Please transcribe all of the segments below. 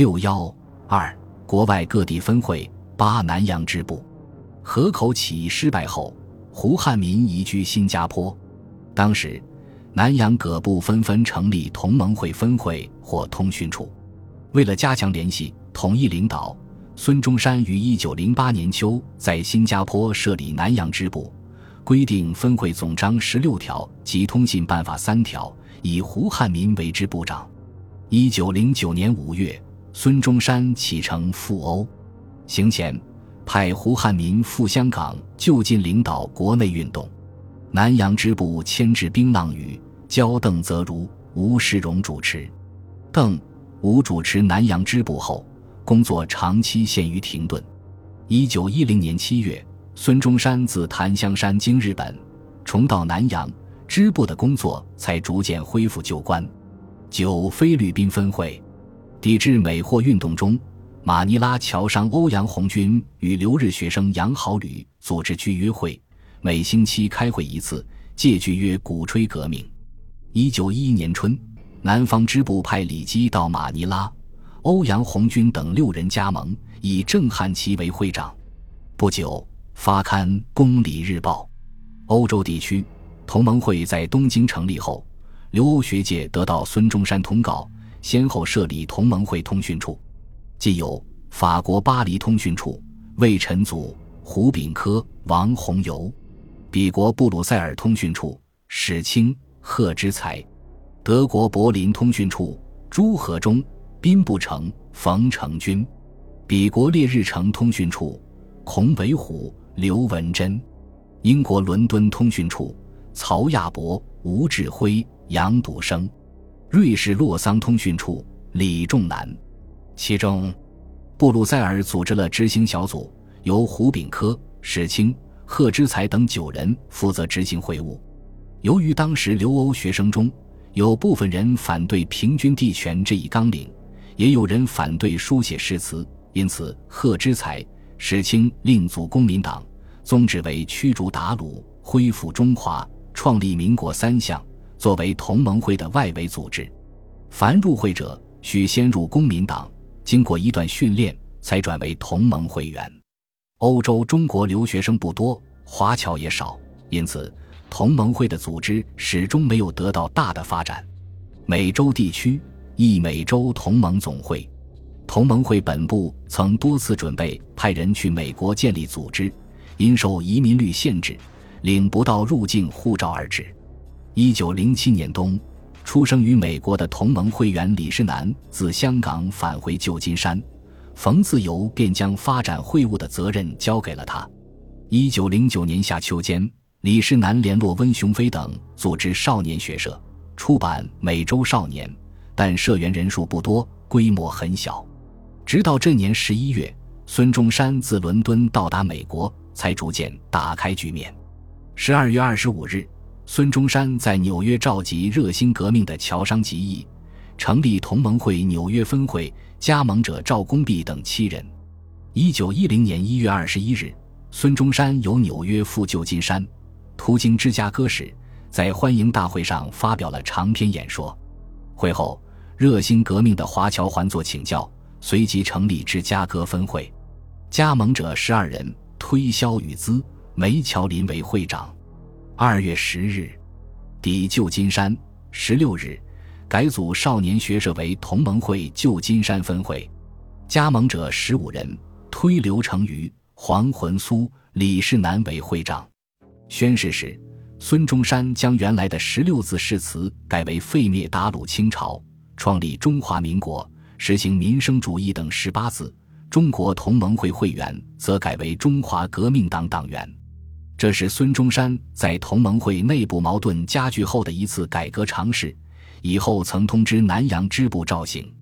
六幺二，国外各地分会八南洋支部。河口起义失败后，胡汉民移居新加坡。当时，南洋各部纷纷成立同盟会分会或通讯处。为了加强联系、统一领导，孙中山于一九零八年秋在新加坡设立南洋支部，规定分会总章十六条及通信办法三条，以胡汉民为支部长。一九零九年五月，孙中山启程赴欧，行前派胡汉民赴香港就近领导国内运动。南洋支部迁至槟榔屿，交邓泽如、吴世荣主持。邓。吴主持南洋支部后，工作长期陷于停顿。一九一零年七月，孙中山自檀香山经日本，重到南洋支部的工作才逐渐恢复旧观。九菲律宾分会，抵制美货运动中，马尼拉侨商欧阳红军与留日学生杨好旅组织聚约会，每星期开会一次，借聚约鼓吹革命。一九一一年春。南方支部派李基到马尼拉，欧阳红军等六人加盟，以郑汉琪为会长。不久，发刊《公理日报》。欧洲地区同盟会在东京成立后，留欧学界得到孙中山通告，先后设立同盟会通讯处，既有法国巴黎通讯处魏晨祖、胡炳科、王洪游；比国布鲁塞尔通讯处史清、贺之才。德国柏林通讯处朱和忠、宾不成、冯成军；比国列日城通讯处孔维虎、刘文珍；英国伦敦通讯处曹亚伯、吴志辉、杨笃生；瑞士洛桑通讯处李仲南。其中，布鲁塞尔组织了执行小组，由胡炳科、史清、贺之才等九人负责执行会务。由于当时留欧学生中，有部分人反对平均地权这一纲领，也有人反对书写誓词，因此贺知才、史清另组公民党，宗旨为驱逐鞑虏、恢复中华、创立民国三项，作为同盟会的外围组织。凡入会者需先入公民党，经过一段训练，才转为同盟会员。欧洲中国留学生不多，华侨也少，因此。同盟会的组织始终没有得到大的发展。美洲地区亦美洲同盟总会，同盟会本部曾多次准备派人去美国建立组织，因受移民率限制，领不到入境护照而止。一九零七年冬，出生于美国的同盟会员李世南自香港返回旧金山，冯自由便将发展会务的责任交给了他。一九零九年夏秋间。李世南联络温雄飞等，组织少年学社，出版《美洲少年》，但社员人数不多，规模很小。直到这年十一月，孙中山自伦敦到达美国，才逐渐打开局面。十二月二十五日，孙中山在纽约召集热心革命的侨商集议，成立同盟会纽约分会，加盟者赵公弼等七人。一九一零年一月二十一日，孙中山由纽约赴旧金山。途经芝加哥时，在欢迎大会上发表了长篇演说。会后，热心革命的华侨还作请教，随即成立芝加哥分会，加盟者十二人，推销与资，梅乔林为会长。二月十日，抵旧金山。十六日，改组少年学社为同盟会旧金山分会，加盟者十五人，推刘成瑜、黄魂苏、李世南为会长。宣誓时，孙中山将原来的十六字誓词改为废灭鞑虏清朝，创立中华民国，实行民生主义等十八字。中国同盟会会员则改为中华革命党党员。这是孙中山在同盟会内部矛盾加剧后的一次改革尝试。以后曾通知南洋支部召行。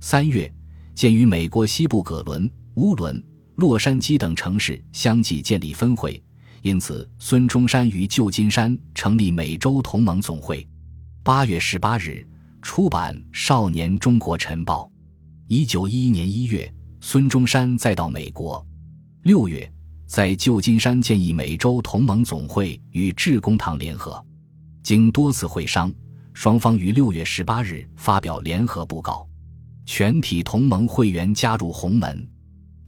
三月，鉴于美国西部葛伦、乌伦、洛杉矶等城市相继建立分会。因此，孙中山于旧金山成立美洲同盟总会。八月十八日出版《少年中国晨报》。一九一一年一月，孙中山再到美国。六月，在旧金山建议美洲同盟总会与致公堂联合。经多次会商，双方于六月十八日发表联合布告。全体同盟会员加入洪门。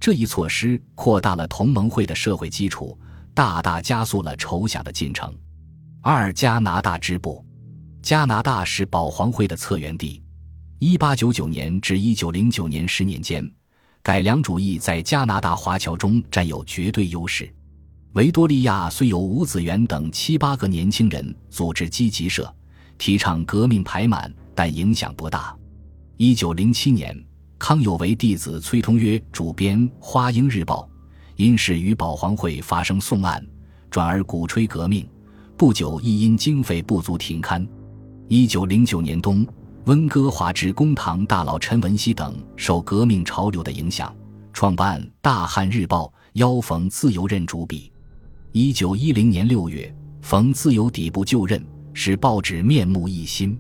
这一措施扩大了同盟会的社会基础，大大加速了筹饷的进程。二、加拿大支部，加拿大是保皇会的策源地。一八九九年至一九零九年十年间，改良主义在加拿大华侨中占有绝对优势。维多利亚虽有吴子元等七八个年轻人组织积极社，提倡革命排满，但影响不大。一九零七年，康有为弟子崔通约主编《花英日报》，因事与保皇会发生讼案，转而鼓吹革命。不久，亦因经费不足停刊。一九零九年冬。温哥华之公堂大佬陈文熙等受革命潮流的影响，创办《大汉日报》，邀冯自由任主笔。一九一零年六月，冯自由抵部就任，使报纸面目一新。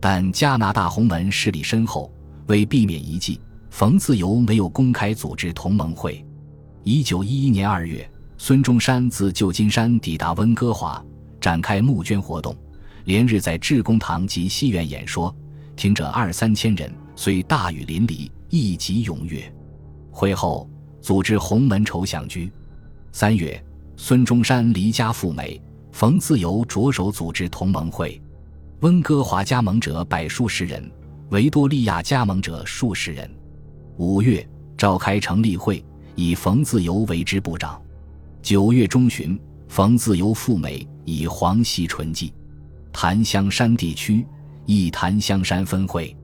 但加拿大洪门势力深厚，为避免一计，冯自由没有公开组织同盟会。一九一一年二月，孙中山自旧金山抵达温哥华，展开募捐活动，连日在致公堂及戏院演说。听者二三千人，虽大雨淋漓，亦极踊跃。会后组织洪门筹饷局。三月，孙中山离家赴美，冯自由着手组织同盟会。温哥华加盟者百数十人，维多利亚加盟者数十人。五月，召开成立会，以冯自由为之部长。九月中旬，冯自由赴美，以黄锡纯记。檀香山地区。一檀香山分会，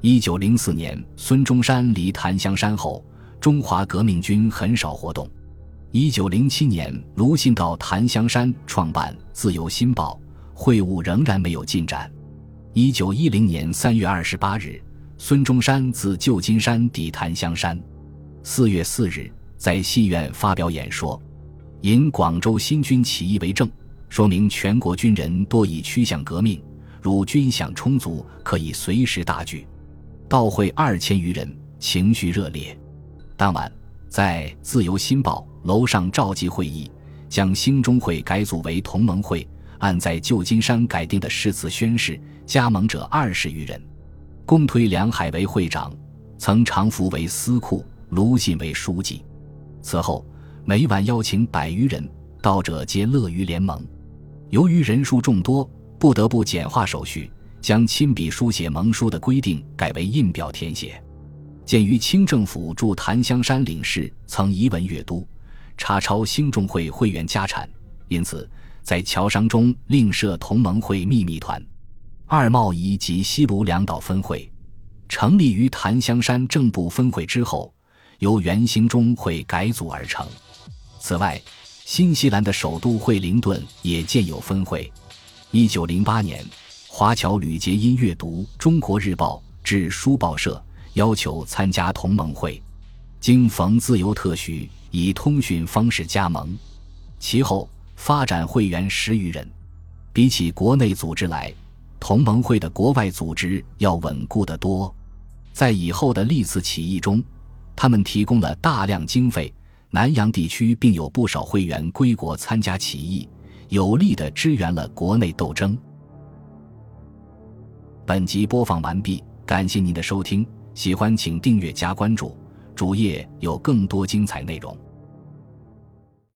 一九零四年，孙中山离檀香山后，中华革命军很少活动。一九零七年，卢信到檀香山创办《自由新报》，会务仍然没有进展。一九一零年三月二十八日，孙中山自旧金山抵檀香山。四月四日，在戏院发表演说，引广州新军起义为证，说明全国军人多已趋向革命。如军饷充足，可以随时大聚。到会二千余人，情绪热烈。当晚，在《自由新报》楼上召集会议，将兴中会改组为同盟会，按在旧金山改定的誓词宣誓，加盟者二十余人。公推梁海为会长，曾常服为司库，卢信为书记。此后，每晚邀请百余人，到者皆乐于联盟。由于人数众多。不得不简化手续，将亲笔书写盟书的规定改为印表填写。鉴于清政府驻檀香山领事曾移文阅都，查抄兴中会会员家产，因此在侨商中另设同盟会秘密团。二贸易及西卢两岛分会成立于檀香山正部分会之后，由原兴中会改组而成。此外，新西兰的首都惠灵顿也建有分会。一九零八年，华侨吕杰因阅读《中国日报》至书报社，要求参加同盟会，经冯自由特许，以通讯方式加盟。其后发展会员十余人。比起国内组织来，同盟会的国外组织要稳固得多。在以后的历次起义中，他们提供了大量经费。南洋地区并有不少会员归国参加起义。有力的支援了国内斗争。本集播放完毕，感谢您的收听，喜欢请订阅加关注，主页有更多精彩内容。